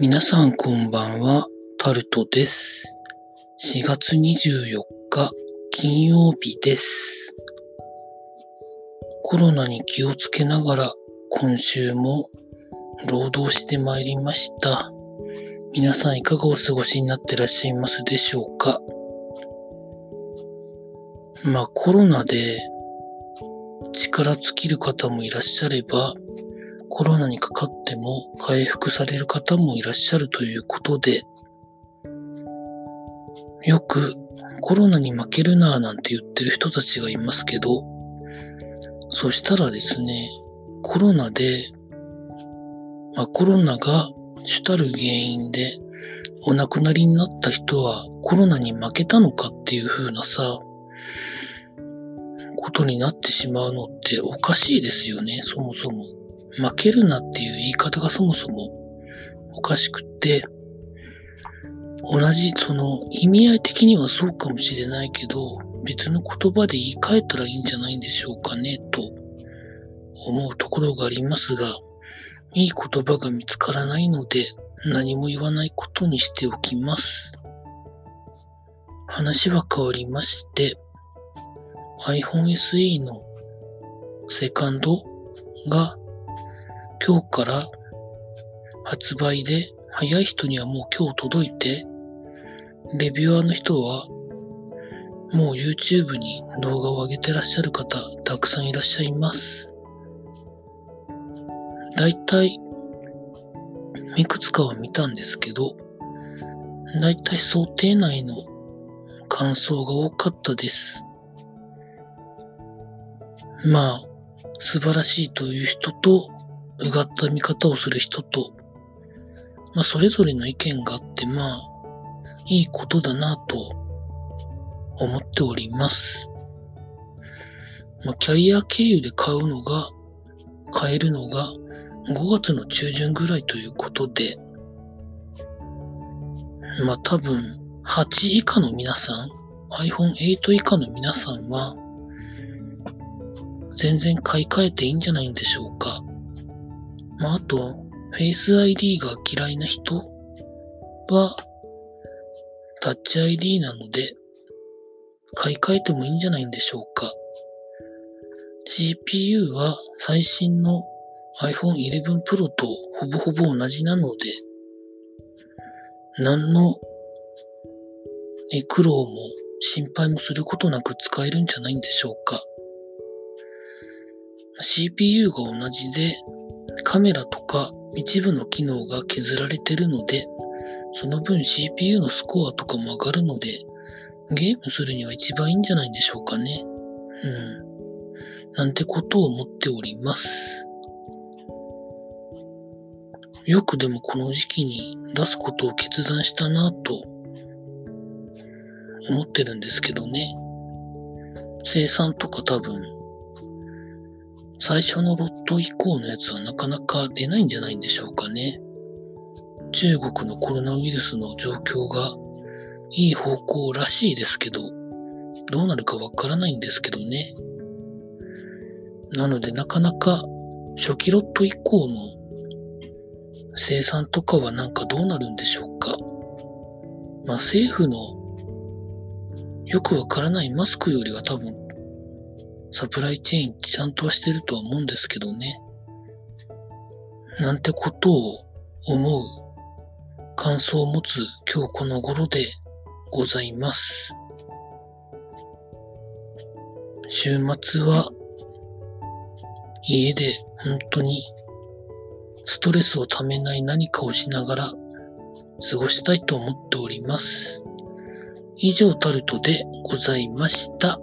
皆さんこんばんは、タルトです。4月24日金曜日です。コロナに気をつけながら今週も労働してまいりました。皆さんいかがお過ごしになってらっしゃいますでしょうか？まあコロナで力尽きる方もいらっしゃれば、コロナにかかっても回復される方もいらっしゃるということで、よくコロナに負けるなぁなんて言ってる人たちがいますけど、そしたらですね、コロナで、まあ、コロナが主たる原因でお亡くなりになった人はコロナに負けたのかっていう風なさ、ことになってしまうのっておかしいですよね、そもそも。負けるなっていう言い方がそもそもおかしくって、同じその意味合い的にはそうかもしれないけど、別の言葉で言い換えたらいいんじゃないんでしょうかね、と思うところがありますが、いい言葉が見つからないので何も言わないことにしておきます。話は変わりまして、iPhone SE のセカンドが今日から発売で早い人にはもう今日届いて、レビュアーの人はもう YouTube に動画を上げてらっしゃる方たくさんいらっしゃいます。だいたいいくつかは見たんですけど、だいたい想定内の感想が多かったです。まあ、素晴らしいという人と、うがった見方をする人と、まあ、それぞれの意見があって、まあ、いいことだなと思っております。まあ、キャリア経由で買うのが、買えるのが5月の中旬ぐらいということで、まあ多分8以下の皆さん、iPhone8 以下の皆さんは、全然買い替えていいんじゃないんでしょうか。まあ、あと、Face ID が嫌いな人は、タッチ ID なので、買い替えてもいいんじゃないんでしょうか。CPU は最新の iPhone 11 Pro とほぼほぼ同じなので、何の苦労も心配もすることなく使えるんじゃないんでしょうか。CPU が同じで、カメラとか一部の機能が削られてるので、その分 CPU のスコアとかも上がるので、ゲームするには一番いいんじゃないんでしょうかね。うん。なんてことを思っております。よくでもこの時期に出すことを決断したなぁと思ってるんですけどね。生産とか多分最初のロット以降のやつはなかなか出ないんじゃないんでしょうかね。中国のコロナウイルスの状況がいい方向らしいですけど、どうなるかわからないんですけどね。なのでなかなか初期ロット以降の生産とかはなんかどうなるんでしょうか。まあ政府のよくわからないマスクよりは多分サプライチェーンちゃんとはしてるとは思うんですけどね。なんてことを思う感想を持つ今日この頃でございます。週末は家で本当にストレスをためない何かをしながら過ごしたいと思っております。以上タルトでございました。